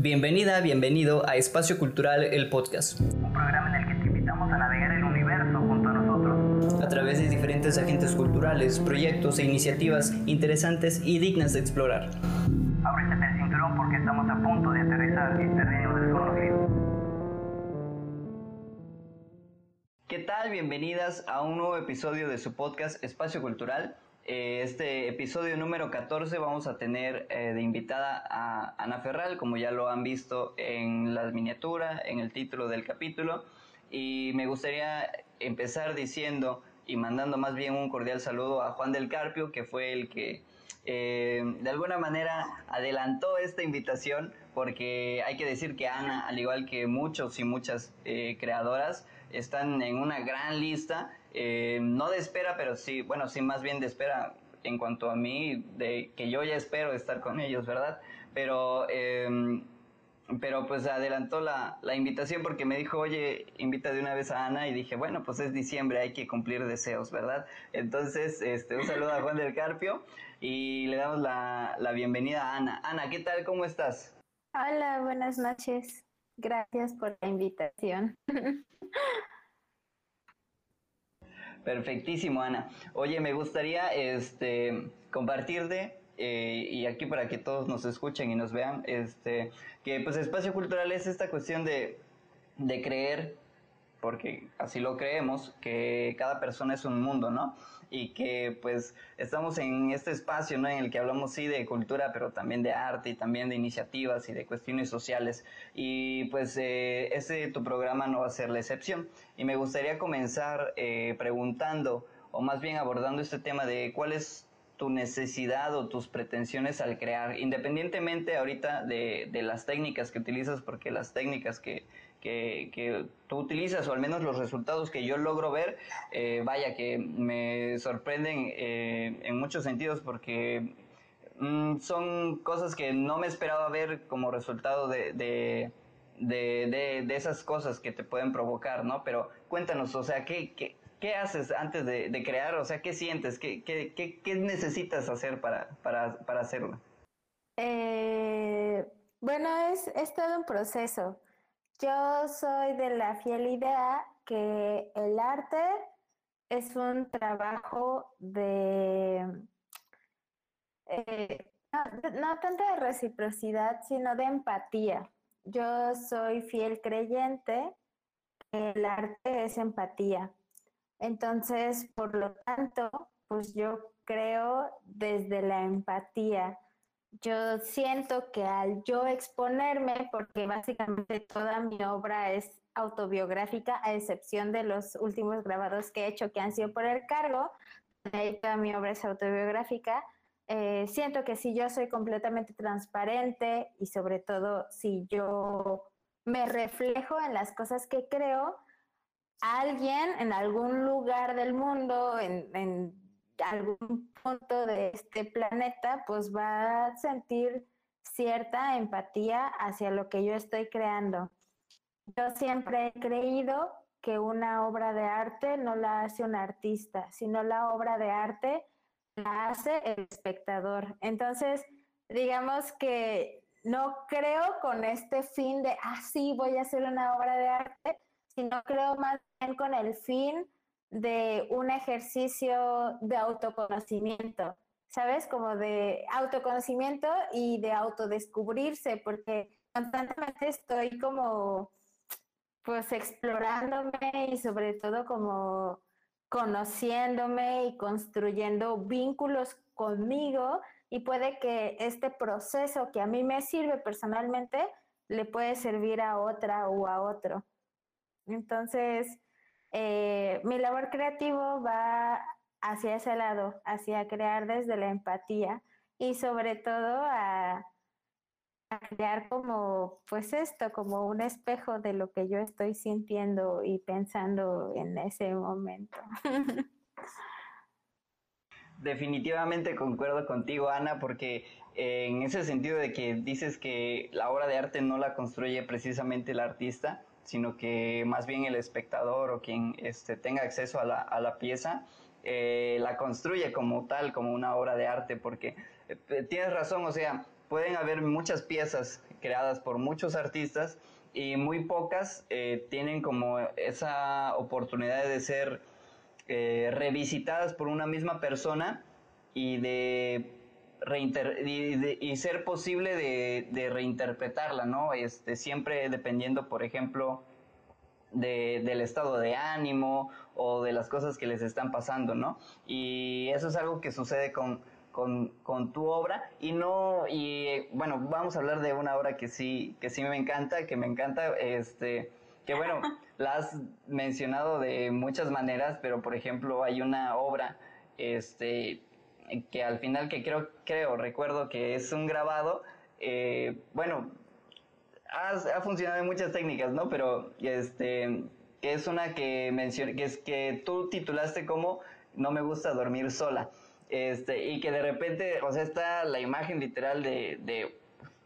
Bienvenida, bienvenido a Espacio Cultural, el podcast. Un programa en el que te invitamos a navegar el universo junto a nosotros. A través de diferentes agentes culturales, proyectos e iniciativas interesantes y dignas de explorar. Ábrete el cinturón porque estamos a punto de aterrizar en terreno desconocido. ¿Qué tal? Bienvenidas a un nuevo episodio de su podcast Espacio Cultural. Eh, este episodio número 14 vamos a tener eh, de invitada a Ana Ferral, como ya lo han visto en la miniatura, en el título del capítulo. Y me gustaría empezar diciendo y mandando más bien un cordial saludo a Juan del Carpio, que fue el que eh, de alguna manera adelantó esta invitación, porque hay que decir que Ana, al igual que muchos y muchas creadoras, están en una gran lista eh, no de espera, pero sí, bueno, sí más bien de espera en cuanto a mí, de que yo ya espero estar con ellos, ¿verdad? Pero, em, pero pues adelantó la, la, invitación porque me dijo, oye, invita de una vez a Ana y dije, bueno, pues es diciembre, hay que cumplir deseos, ¿verdad? Entonces, este, un saludo a Juan del Carpio y le damos la, la bienvenida a Ana. Ana, ¿qué tal? ¿Cómo estás? Hola, buenas noches. Gracias por la invitación. Perfectísimo, Ana. Oye, me gustaría este, compartirte, eh, y aquí para que todos nos escuchen y nos vean, este, que pues espacio cultural es esta cuestión de, de creer, porque así lo creemos, que cada persona es un mundo, ¿no? y que pues estamos en este espacio ¿no? en el que hablamos sí de cultura pero también de arte y también de iniciativas y de cuestiones sociales y pues eh, ese tu programa no va a ser la excepción y me gustaría comenzar eh, preguntando o más bien abordando este tema de cuál es tu necesidad o tus pretensiones al crear, independientemente ahorita de, de las técnicas que utilizas, porque las técnicas que, que, tú utilizas, o al menos los resultados que yo logro ver, eh, vaya, que me sorprenden eh, en muchos sentidos porque mm, son cosas que no me esperaba ver como resultado de, de, de, esas cosas que te pueden provocar, ¿no? Pero cuéntanos, o sea, ¿qué, qué, qué haces antes de, crear? O sea, ¿qué sientes? ¿Qué, qué, qué, necesitas hacer para, para, para hacerlo? Eh, bueno, es, es todo un proceso. Yo soy de la fiel idea que el arte es un trabajo de, eh, no, tanto de reciprocidad, sino de empatía. Yo soy fiel creyente que el arte es empatía. Entonces, por lo tanto, pues yo creo desde la empatía yo siento que al yo exponerme, porque básicamente toda mi obra es autobiográfica, a excepción de los últimos grabados que he hecho que han sido por el cargo, toda mi obra es autobiográfica, eh, siento que si yo soy completamente transparente y sobre todo si yo me reflejo en las cosas que creo, alguien en algún lugar del mundo, en, en algún punto de este planeta, pues va a sentir cierta empatía hacia lo que yo estoy creando. Yo siempre he creído que una obra de arte no la hace un artista, sino la obra de arte la hace el espectador. Entonces, digamos que no creo con este fin de, ah, sí, voy a hacer una obra de arte, sino creo más bien con el fin de un ejercicio de autoconocimiento, ¿sabes? Como de autoconocimiento y de autodescubrirse, porque constantemente estoy como, pues, explorándome y sobre todo como conociéndome y construyendo vínculos conmigo y puede que este proceso que a mí me sirve personalmente le puede servir a otra o a otro. Entonces, eh, mi labor creativo va hacia ese lado, hacia crear desde la empatía y sobre todo a, crear como, pues esto, como un espejo de lo que yo estoy sintiendo y pensando en ese momento. Definitivamente concuerdo contigo, Ana, porque eh, en ese sentido de que dices que la obra de arte no la construye precisamente el artista, sino que más bien el espectador o quien este, tenga acceso a la, pieza eh, la construye como tal, como una obra de arte, porque eh, tienes razón, o sea, pueden haber muchas piezas creadas por muchos artistas y muy pocas eh, tienen como esa oportunidad de ser revisitadas por una misma persona y de, y, ser posible de, reinterpretarla, ¿no? Este, siempre dependiendo, por ejemplo, del estado de ánimo o de las cosas que les están pasando, ¿no? Y eso es algo que sucede con, con, tu obra y no y bueno vamos a hablar de una obra que sí que sí me encanta que me encanta este que bueno la has mencionado de muchas maneras pero por ejemplo hay una obra este que al final que creo creo recuerdo que es un grabado eh, bueno ha funcionado en muchas técnicas no pero este que es una que mencioné que es que tú titulaste como no me gusta dormir sola este, y que de repente, o sea, está la imagen literal de, de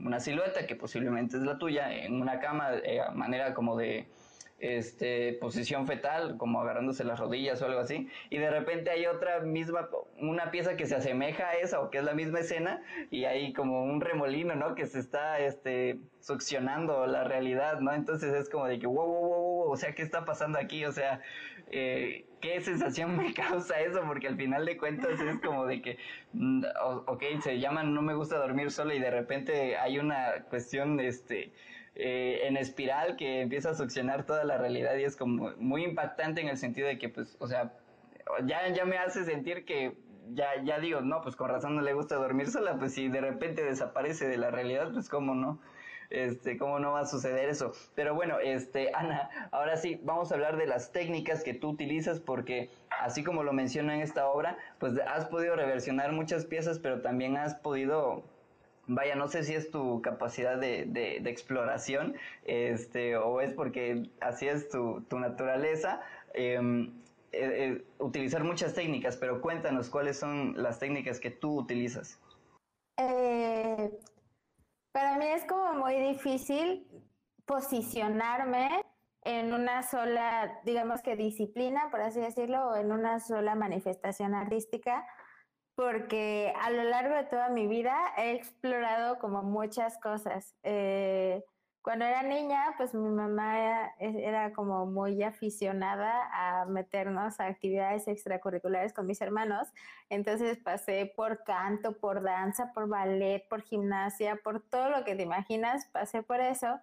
una silueta que posiblemente es la tuya en una cama, eh, a manera como de este, posición fetal, como agarrándose las rodillas o algo así, y de repente hay otra misma, una pieza que se asemeja a esa o que es la misma escena, y hay como un remolino, ¿no? Que se está, este, succionando la realidad, ¿no? Entonces es como de que, wow, wow, wow, wow, o sea, ¿qué está pasando aquí? O sea, eh, ¿qué sensación me causa eso? Porque al final de cuentas es como de que, mm, ok, se llaman No me gusta dormir solo y de repente hay una cuestión, este, eh, en espiral que empieza a succionar toda la realidad y es como muy impactante en el sentido de que, pues, o sea, ya, ya me hace sentir que ya, ya digo, no, pues con razón no le gusta dormir sola, pues si de repente desaparece de la realidad, pues cómo no, este, cómo no va a suceder eso. Pero bueno, este, Ana, ahora sí, vamos a hablar de las técnicas que tú utilizas porque así como lo menciona en esta obra, pues has podido reversionar muchas piezas, pero también has podido vaya, no sé si es tu capacidad de, de, exploración, este, o es porque así es tu, tu naturaleza, em, eh, eh, utilizar muchas técnicas, pero cuéntanos cuáles son las técnicas que tú utilizas. Para mí es como muy difícil posicionarme en una sola, digamos que disciplina, por así decirlo, o en una sola manifestación artística, porque a lo largo de toda mi vida he explorado como muchas cosas. Eh, cuando era niña, pues mi mamá era como muy aficionada a meternos a actividades extracurriculares con mis hermanos. Entonces pasé por canto, por danza, por ballet, por gimnasia, por todo lo que te imaginas, pasé por eso.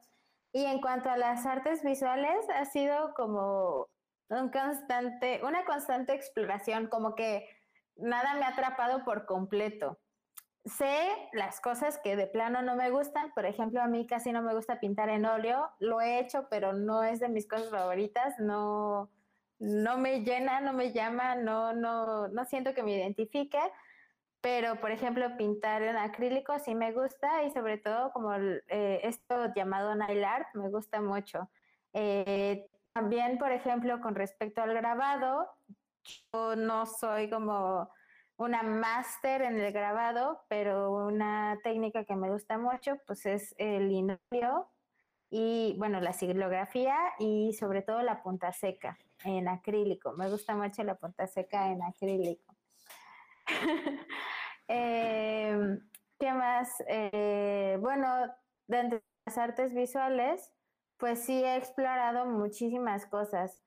Y en cuanto a las artes visuales, ha sido como un constante, una constante exploración, como que nada me ha atrapado por completo. Sé las cosas que de plano no me gustan, por ejemplo, a mí casi no me gusta pintar en óleo, lo he hecho, pero no es de mis cosas favoritas, no, no me llena, no me llama, no, no, no siento que me identifique, pero por ejemplo pintar en acrílico sí me gusta y sobre todo como eh, esto llamado nail art me gusta mucho. Eh, también, por ejemplo, con respecto al grabado, yo no soy como una máster en el grabado, pero una técnica que me gusta mucho pues es el linóleo y bueno, la silografía y sobre todo la punta seca en acrílico. Me gusta mucho la punta seca en acrílico. Em, ¿Qué más? Eh, bueno, dentro de las artes visuales, pues sí he explorado muchísimas cosas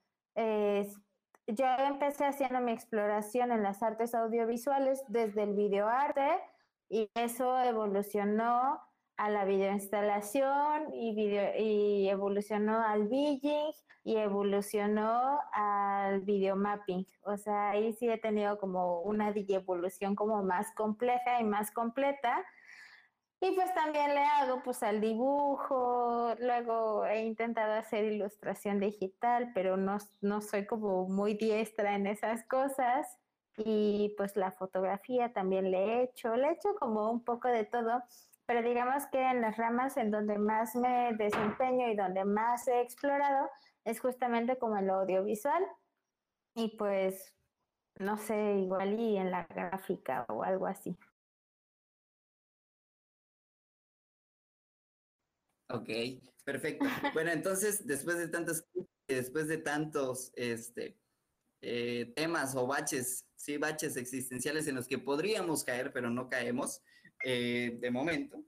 yo empecé haciendo mi exploración en las artes audiovisuales desde el videoarte y eso evolucionó a la videoinstalación y, video, y evolucionó al Beijing y evolucionó al videomapping. O sea, ahí sí he tenido como una evolución como más compleja y más completa y pues también le hago pues al dibujo, luego he intentado hacer ilustración digital, pero no, no soy como muy diestra en esas cosas. Y pues la fotografía también le he hecho, le he hecho como un poco de todo, pero digamos que en las ramas en donde más me desempeño y donde más he explorado es justamente como el audiovisual y pues no sé, igual y en la gráfica o algo así. Ok, perfecto. Bueno, entonces, después de tantos, después de tantos este, eh, temas o baches, sí, baches existenciales en los que podríamos caer, pero no caemos eh, de momento,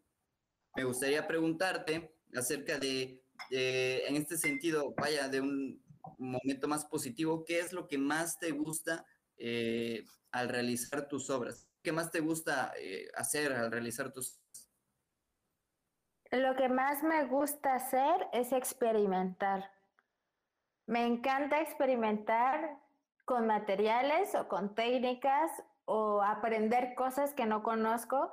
me gustaría preguntarte acerca de, en este sentido, vaya, de un momento más positivo, ¿qué es lo que más te gusta eh, al realizar tus obras? ¿Qué más te gusta eh, hacer al realizar tus obras? Lo que más me gusta hacer es experimentar. Me encanta experimentar con materiales o con técnicas o aprender cosas que no conozco,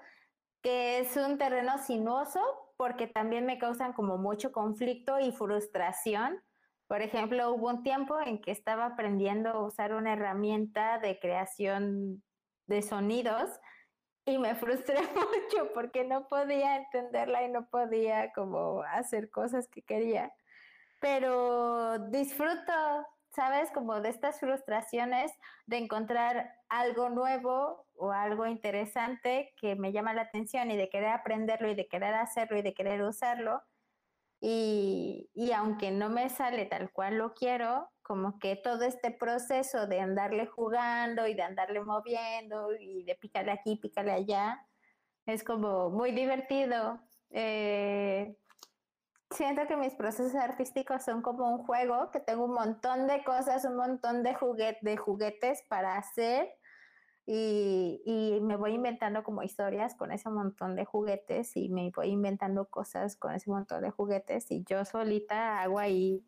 que es un terreno sinuoso porque también me causan como mucho conflicto y frustración. Por ejemplo, hubo un tiempo en que estaba aprendiendo a usar una herramienta de creación de sonidos y me frustré mucho porque no podía entenderla y no podía como hacer cosas que quería. Pero disfruto ¿sabes? Como de estas frustraciones de encontrar algo nuevo o algo interesante que me llama la atención y de querer aprenderlo y de querer hacerlo y de querer usarlo. Y, y aunque no me sale tal cual lo quiero, como que todo este proceso de andarle jugando y de andarle moviendo y de picarle aquí, picarle allá, es como muy divertido. Eh, siento que mis procesos artísticos son como un juego, que tengo un montón de cosas, un montón de, de juguetes para hacer y, y, me voy inventando como historias con ese montón de juguetes y me voy inventando cosas con ese montón de juguetes y yo solita hago ahí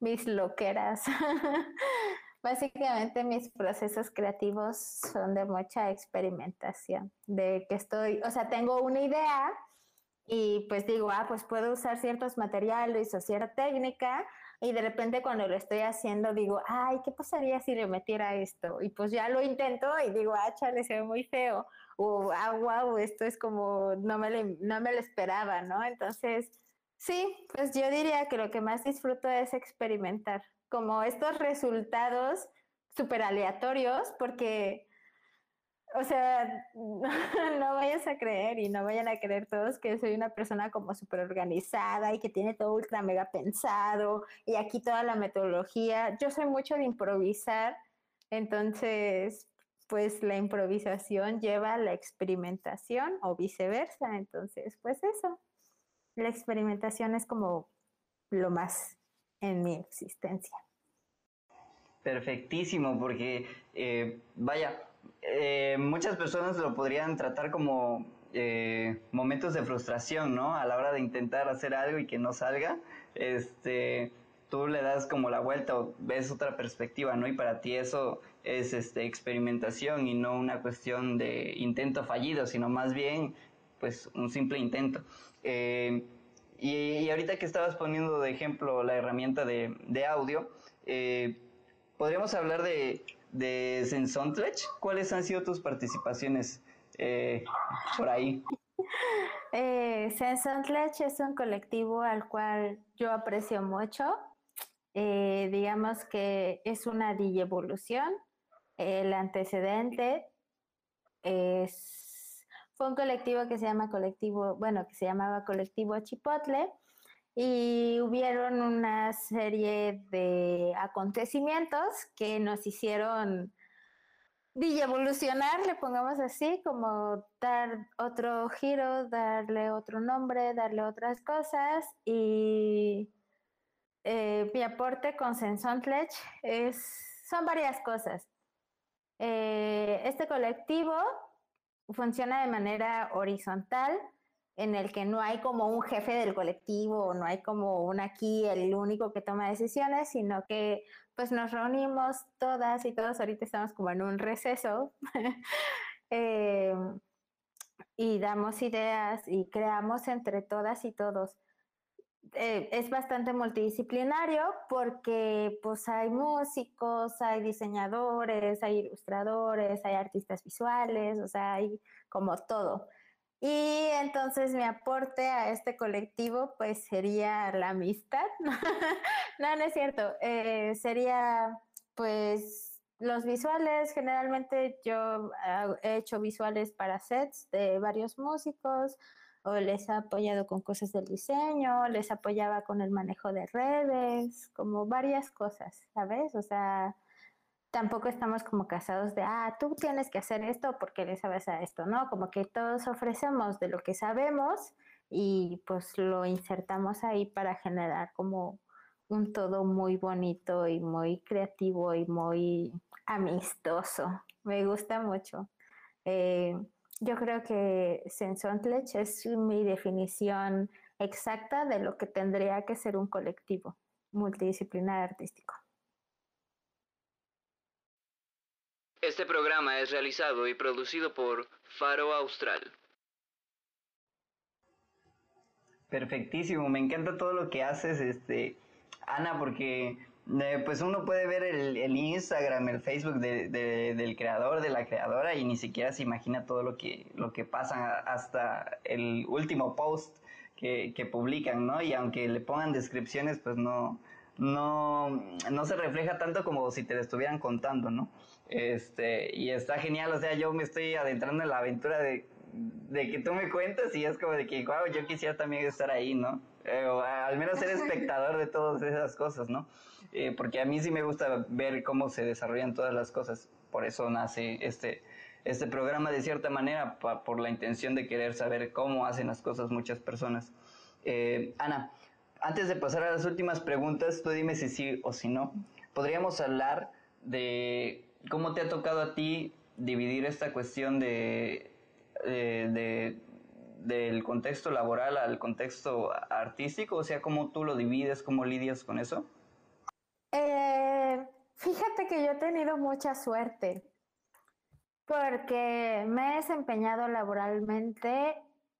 mis loqueras. Básicamente mis procesos creativos son de mucha experimentación, de que estoy, o sea, tengo una idea y pues digo, ah, pues puedo usar ciertos materiales o cierta técnica y de repente cuando lo estoy haciendo digo, ay, ¿qué pasaría si le metiera esto? Y pues ya lo intento y digo, ah, chale, se ve muy feo o ah, wow, esto es como, no me, no me lo esperaba, ¿no? Entonces, sí, pues yo diría que lo que más disfruto es experimentar, como estos resultados súper aleatorios, porque o sea, no vayas a creer y no vayan a creer todos que soy una persona como súper organizada y que tiene todo ultra mega pensado y aquí toda la metodología. Yo soy mucho de improvisar, entonces, pues la improvisación lleva a la experimentación o viceversa. Entonces, pues eso, la experimentación es como lo más en mi existencia. Perfectísimo, porque eh, vaya, eh, muchas personas lo podrían tratar como eh, momentos de frustración, ¿no? A la hora de intentar hacer algo y que no salga, este, tú le das como la vuelta o ves otra perspectiva, ¿no? Y para ti eso es este, experimentación y no una cuestión de intento fallido, sino más bien, pues, un simple intento. Eh, y, ahorita que estabas poniendo de ejemplo la herramienta de, de audio, podríamos hablar de de Sensontlech. ¿Cuáles han sido tus participaciones eh, por ahí? Eh, es un colectivo al cual yo aprecio mucho. Eh, digamos que es una evolución. El antecedente es, fue un colectivo que se llama colectivo, bueno, que se llamaba colectivo Chipotle y hubieron una serie de acontecimientos que nos hicieron evolucionar, le pongamos así, como dar otro giro, darle otro nombre, darle otras cosas y eh, mi aporte con Sensontlech es, son varias cosas. Eh, este colectivo funciona de manera horizontal, en el que no hay como un jefe del colectivo, no hay como un aquí el único que toma decisiones, sino que pues nos reunimos todas y todos, ahorita estamos como en un receso eh, y damos ideas y creamos entre todas y todos. Eh, es bastante multidisciplinario porque pues hay músicos, hay diseñadores, hay ilustradores, hay artistas visuales, o sea, hay como todo. Y entonces mi aporte a este colectivo pues sería la amistad. no, no es cierto. Eh, sería pues los visuales. Generalmente yo he hecho visuales para sets de varios músicos o les he apoyado con cosas del diseño, les apoyaba con el manejo de redes, como varias cosas, ¿sabes? O sea, tampoco estamos como casados de, ah, tú tienes que hacer esto porque le sabes a esto, ¿no? Como que todos ofrecemos de lo que sabemos y pues lo insertamos ahí para generar como un todo muy bonito y muy creativo y muy amistoso. Me gusta mucho. Eh, yo creo que Sensontlech es mi definición exacta de lo que tendría que ser un colectivo multidisciplinar artístico. Este programa es realizado y producido por Faro Austral. Perfectísimo, me encanta todo lo que haces, este, Ana, porque eh, pues uno puede ver el, Instagram, el Facebook del creador, de la creadora y ni siquiera se imagina todo lo que, lo que pasa hasta el último post que, que publican, ¿no? Y aunque le pongan descripciones, pues no, no, no se refleja tanto como si te lo estuvieran contando, ¿no? Este, y está genial, o sea, yo me estoy adentrando en la aventura de, de que tú me cuentas y es como de que, wow, yo quisiera también estar ahí, ¿no? Eh, o al menos ser espectador de todas esas cosas, ¿no? Eh, porque a mí sí me gusta ver cómo se desarrollan todas las cosas, por eso nace este, este programa de cierta manera, por la intención de querer saber cómo hacen las cosas muchas personas. Eh, Ana, antes de pasar a las últimas preguntas, tú dime si sí o si no. Podríamos hablar de cómo te ha tocado a ti dividir esta cuestión de, del contexto laboral al contexto artístico, o sea, cómo tú lo divides, cómo lidias con eso. Eh, fíjate que yo he tenido mucha suerte porque me he desempeñado laboralmente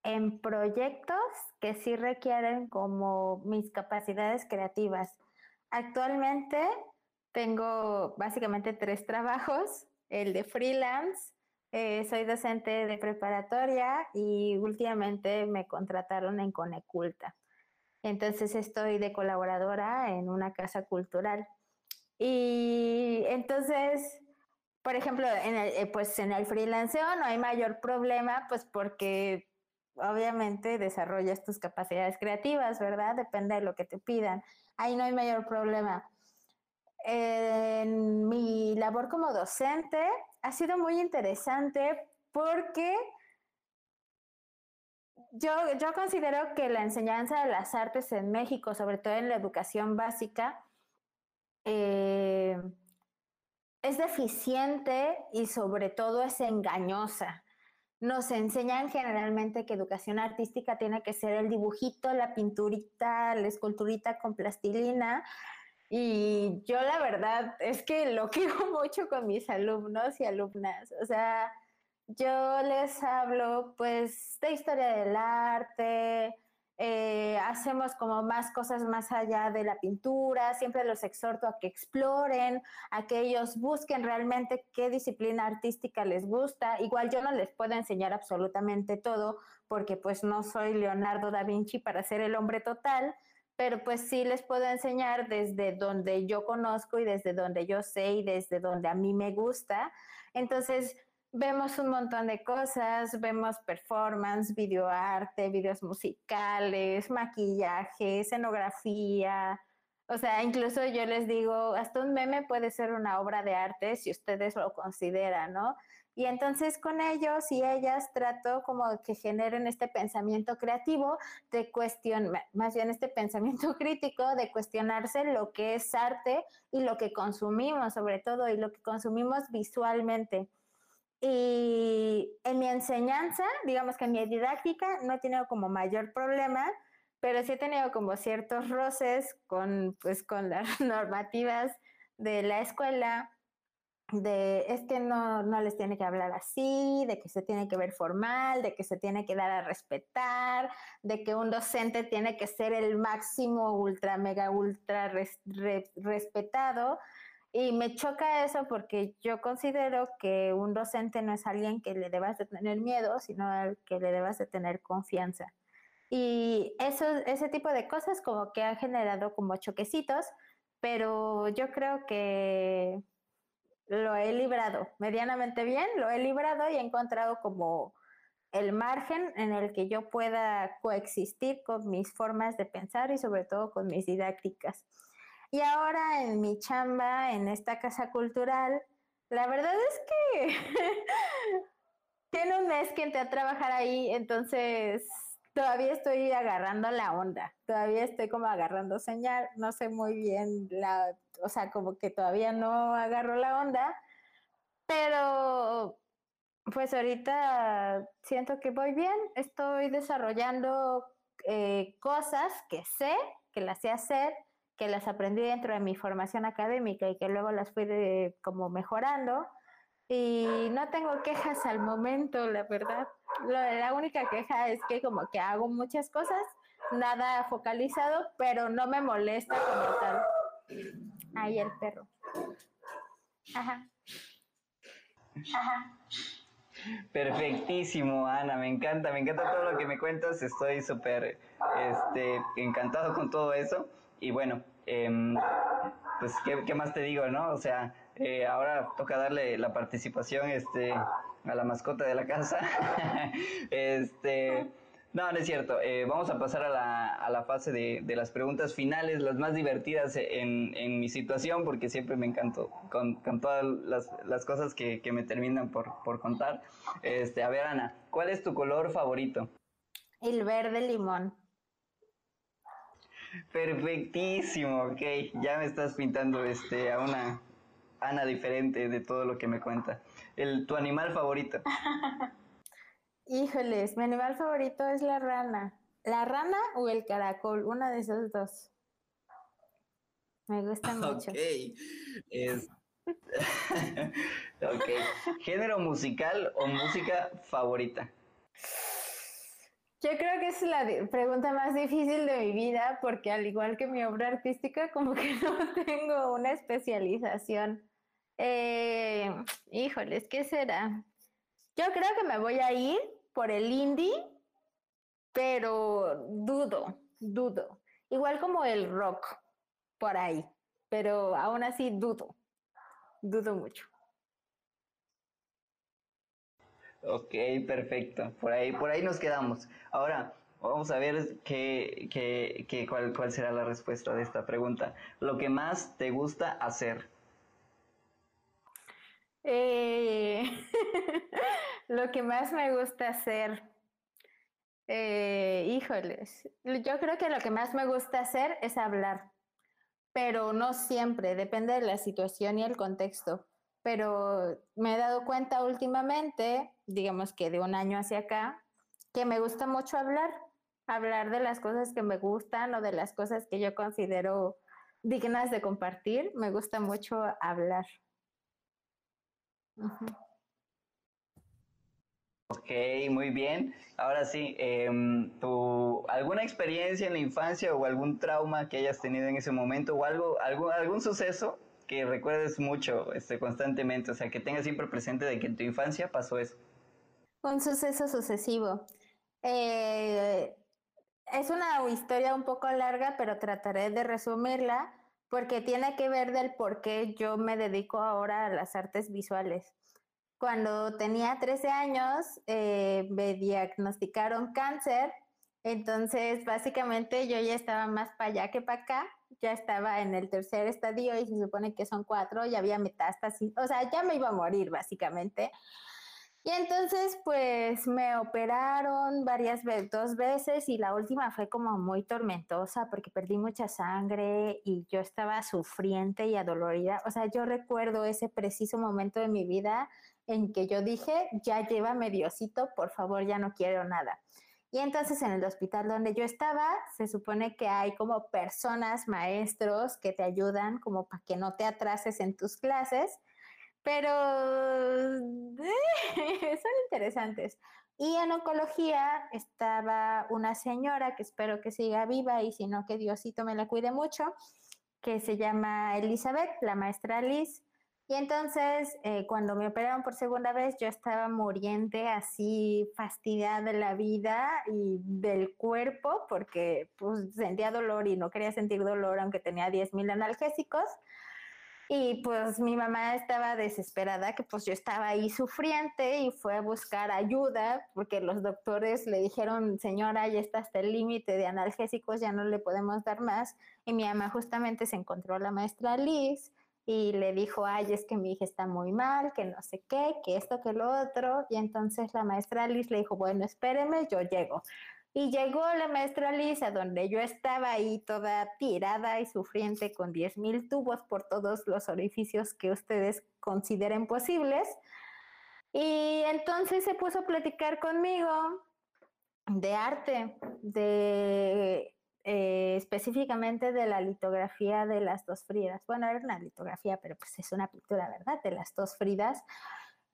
en proyectos que sí requieren como mis capacidades creativas. Actualmente tengo básicamente tres trabajos, el de freelance, eh, soy docente de preparatoria y últimamente me contrataron en Coneculta. Entonces estoy de colaboradora en una casa cultural. Y entonces, por ejemplo, en el, eh, pues en el freelanceo no hay mayor problema, pues porque obviamente desarrollas tus capacidades creativas, ¿verdad? Depende de lo que te pidan. Ahí no hay mayor problema. En mi labor como docente ha sido muy interesante porque yo, yo considero que la enseñanza de las artes en México, sobre todo en la educación básica, eh, es deficiente y sobre todo es engañosa nos enseñan generalmente que educación artística tiene que ser el dibujito, la pinturita, la esculturita con plastilina. Y yo la verdad es que lo quiero mucho con mis alumnos y alumnas. O sea, yo les hablo pues de historia del arte, eh, hacemos como más cosas más allá de la pintura, siempre los exhorto a que exploren, a que ellos busquen realmente qué disciplina artística les gusta. Igual yo no les puedo enseñar absolutamente todo porque pues no soy Leonardo da Vinci para ser el hombre total, pero pues sí les puedo enseñar desde donde yo conozco y desde donde yo sé y desde donde a mí me gusta. Entonces, vemos un montón de cosas, vemos performance, videoarte, videos musicales, maquillaje, escenografía. O sea, incluso yo les digo, hasta un meme puede ser una obra de arte si ustedes lo consideran, ¿no? Y entonces con ellos y ellas trato como que generen este pensamiento creativo de cuestión, más bien este pensamiento crítico de cuestionarse lo que es arte y lo que consumimos sobre todo y lo que consumimos visualmente. Y en mi enseñanza, digamos que en mi didáctica no he tenido como mayor problema, pero sí he tenido como ciertos roces con, pues, con las normativas de la escuela, de es que no, no les tiene que hablar así, de que se tiene que ver formal, de que se tiene que dar a respetar, de que un docente tiene que ser el máximo ultra, mega, ultra respetado. Y me choca eso porque yo considero que un docente no es alguien que le debas de tener miedo, sino al que le debas de tener confianza. Y eso, ese tipo de cosas como que han generado como choquecitos, pero yo creo que lo he librado medianamente bien, lo he librado y he encontrado como el margen en el que yo pueda coexistir con mis formas de pensar y sobre todo con mis didácticas. Y ahora en mi chamba, en esta casa cultural, la verdad es que tiene un mes que entré a trabajar ahí, entonces todavía estoy agarrando la onda, todavía estoy como agarrando señal, no sé muy bien la, o sea, como que todavía no agarro la onda, pero pues ahorita siento que voy bien, estoy desarrollando eh, cosas que sé, que las sé hacer, que las aprendí dentro de mi formación académica y que luego las fui de, como mejorando. Y no tengo quejas al momento, la verdad. La única queja es que como que hago muchas cosas, nada focalizado, pero no me molesta como tal. Ahí el perro. Ajá. Perfectísimo, Ana, me encanta, me encanta todo lo que me cuentas, estoy súper este, encantado con todo eso. Y bueno, em, pues ¿qué, más te digo, ¿no? O sea, eh, ahora toca darle la participación este, a la mascota de la casa. este, no, no es cierto. Eh, vamos a pasar a la, a la fase de, de, las preguntas finales, las más divertidas en, en mi situación, porque siempre me encanto con, con todas las, las, cosas que, que me terminan por, por, contar. Este, a ver, Ana, ¿cuál es tu color favorito? El verde limón. Perfectísimo, ok. Ya me estás pintando este, a una Ana diferente de todo lo que me cuenta. El, ¿Tu animal favorito? Híjoles, mi animal favorito es la rana. ¿La rana o el caracol? Una de esos dos. Me gusta mucho. Ok. Es... ok. ¿Género musical o música favorita? Yo creo que es la pregunta más difícil de mi vida porque al igual que mi obra artística, como que no tengo una especialización. Eh, híjoles, ¿qué será? Yo creo que me voy a ir por el indie, pero dudo, dudo. Igual como el rock, por ahí, pero aún así dudo, dudo mucho. Ok, perfecto. Por ahí, por ahí nos quedamos. Ahora, vamos a ver qué, qué, qué, cuál, cuál será la respuesta de esta pregunta. Lo que más te gusta hacer. Eh, lo que más me gusta hacer, eh, híjoles, yo creo que lo que más me gusta hacer es hablar, pero no siempre, depende de la situación y el contexto. Pero me he dado cuenta últimamente, digamos que de un año hacia acá, que me gusta mucho hablar, hablar de las cosas que me gustan o de las cosas que yo considero dignas de compartir. Me gusta mucho hablar. Ok, muy bien. Ahora sí, em, ¿tu, ¿alguna experiencia en la infancia o algún trauma que hayas tenido en ese momento o algo, algún, algún suceso que recuerdes mucho este, constantemente? O sea, que tengas siempre presente de que en tu infancia pasó eso. Un suceso sucesivo. Eh, es una historia un poco larga, pero trataré de resumirla porque tiene que ver del por qué yo me dedico ahora a las artes visuales. Cuando tenía 13 años eh, me diagnosticaron cáncer, entonces básicamente yo ya estaba más para allá que para acá, ya estaba en el tercer estadio y se supone que son cuatro, ya había metástasis, o sea, ya me iba a morir básicamente. Y entonces, pues me operaron varias veces, dos veces, y la última fue como muy tormentosa porque perdí mucha sangre y yo estaba sufriente y adolorida. O sea, yo recuerdo ese preciso momento de mi vida en que yo dije, ya llévame Diosito, por favor, ya no quiero nada. Y entonces en el hospital donde yo estaba, se supone que hay como personas, maestros que te ayudan como para que no te atrases en tus clases pero son interesantes. Y en oncología estaba una señora que espero que siga viva y si no, que Diosito me la cuide mucho, que se llama Elizabeth, la maestra Liz. Y entonces, eh, cuando me operaron por segunda vez, yo estaba muriente, así fastidiada de la vida y del cuerpo, porque pues, sentía dolor y no quería sentir dolor, aunque tenía 10.000 analgésicos. Y pues mi mamá estaba desesperada, que pues yo estaba ahí sufriente y fue a buscar ayuda porque los doctores le dijeron, señora, ya está hasta el límite de analgésicos, ya no le podemos dar más. Y mi mamá justamente se encontró a la maestra Liz y le dijo, ay, es que mi hija está muy mal, que no sé qué, que esto, que lo otro. Y entonces la maestra Liz le dijo, bueno, espéreme, yo llego. Y llegó la maestra Lisa, donde yo estaba ahí toda tirada y sufriente con 10.000 tubos por todos los orificios que ustedes consideren posibles. Y entonces se puso a platicar conmigo de arte, de eh, específicamente de la litografía de las dos Fridas. Bueno, era una litografía, pero pues es una pintura, ¿verdad? De las dos Fridas.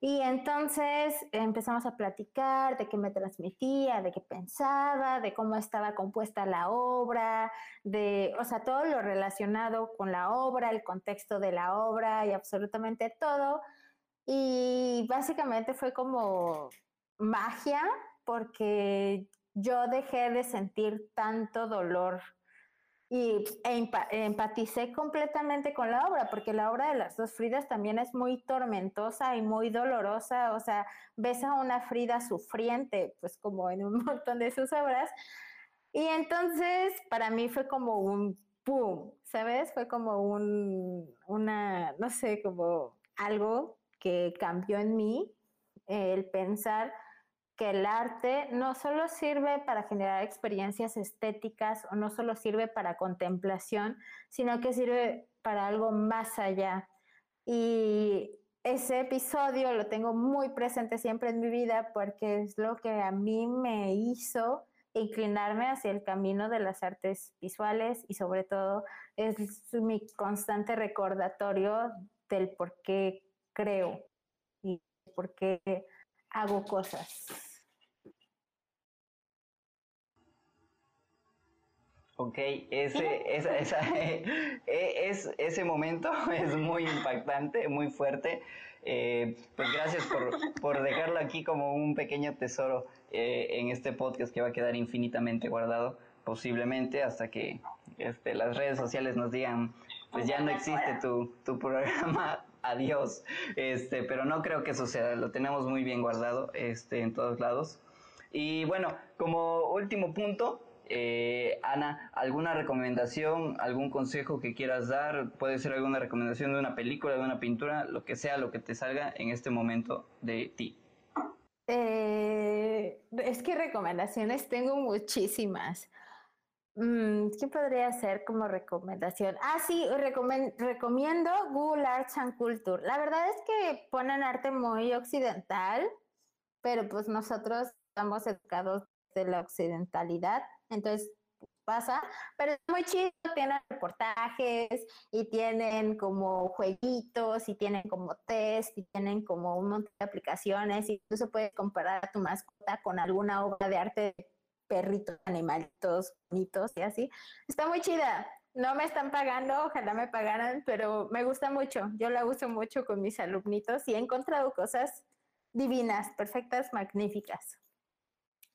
Y entonces empezamos a platicar de qué me transmitía, de qué pensaba, de cómo estaba compuesta la obra, de, o sea, todo lo relacionado con la obra, el contexto de la obra y absolutamente todo. Y básicamente fue como magia porque yo dejé de sentir tanto dolor y e empaticé completamente con la obra, porque la obra de las dos Fridas también es muy tormentosa y muy dolorosa, o sea, ves a una Frida sufriente, pues como en un montón de sus obras, y entonces para mí fue como un pum, ¿sabes? Fue como un, una, no sé, como algo que cambió en mí, el pensar que el arte no solo sirve para generar experiencias estéticas o no solo sirve para contemplación, sino que sirve para algo más allá. Y ese episodio lo tengo muy presente siempre en mi vida porque es lo que a mí me hizo inclinarme hacia el camino de las artes visuales y sobre todo es mi constante recordatorio del por qué creo y por qué hago cosas. Ok, ese, esa, esa, e, es, ese momento es muy impactante, muy fuerte. Eh, pues gracias por, por, dejarlo aquí como un pequeño tesoro eh, en este podcast que va a quedar infinitamente guardado, posiblemente hasta que este, las redes sociales nos digan, pues ya no existe tu, tu programa, adiós. Este, pero no creo que suceda, lo tenemos muy bien guardado este, en todos lados. Y bueno, como último punto, eh, Ana, ¿alguna recomendación, algún consejo que quieras dar? Puede ser alguna recomendación de una película, de una pintura, lo que sea, lo que te salga en este momento de ti. Eh, es que recomendaciones tengo muchísimas. Mm, ¿Qué podría ser como recomendación? Ah, sí, recomiendo Google Arts and Culture. La verdad es que ponen arte muy occidental, pero pues nosotros estamos educados de la occidentalidad entonces pasa, pero es muy chido, tienen reportajes y tienen como jueguitos y tienen como test y tienen como un montón de aplicaciones y incluso puedes comparar a tu mascota con alguna obra de arte de perritos, animalitos bonitos y así. Está muy chida. No me están pagando, ojalá me pagaran, pero me gusta mucho. Yo la uso mucho con mis alumnitos y he encontrado cosas divinas, perfectas, magníficas.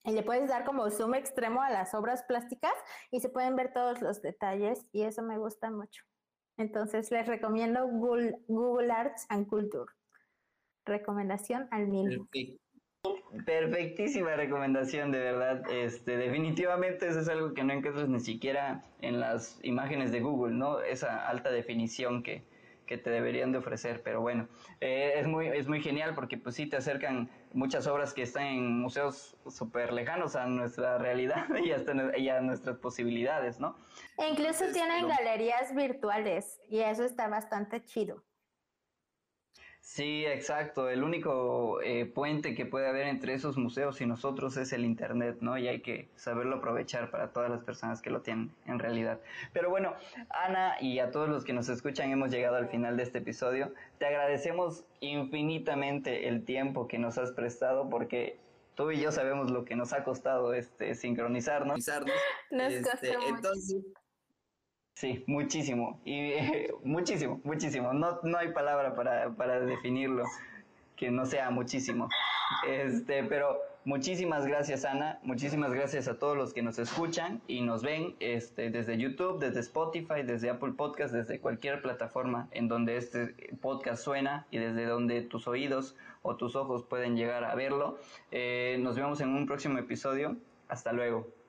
Y le puedes dar como zoom extremo a las obras plásticas y se pueden ver todos los detalles y eso me gusta mucho. Entonces les recomiendo Google, Arts and Culture. Recomendación al mil. Perfectísima recomendación, de verdad. Este, definitivamente eso es algo que no encuentras ni siquiera en las imágenes de Google, ¿no? Esa alta definición que, que te deberían de ofrecer. Pero bueno, eh, es, muy, es muy genial porque pues sí te acercan muchas obras que están en museos súper lejanos a nuestra realidad y, hasta, a nuestras posibilidades, ¿no? E incluso tienen galerías virtuales y eso está bastante chido. Sí, exacto. El único eh, puente que puede haber entre esos museos y nosotros es el Internet, ¿no? Y hay que saberlo aprovechar para todas las personas que lo tienen en realidad. Pero bueno, Ana y a todos los que nos escuchan, hemos llegado al final de este episodio. Te agradecemos infinitamente el tiempo que nos has prestado porque tú y yo sabemos lo que nos ha costado este sincronizarnos. Nos este, entonces, Sí, muchísimo, y muchísimo, muchísimo. No, no hay palabra para, para definirlo que no sea muchísimo. Este, pero muchísimas gracias Ana, muchísimas gracias a todos los que nos escuchan y nos ven este, desde YouTube, desde Spotify, desde Apple Podcast, desde cualquier plataforma en donde este podcast suena y desde donde tus oídos o tus ojos pueden llegar a verlo. Eh, nos vemos en un próximo episodio. Hasta luego.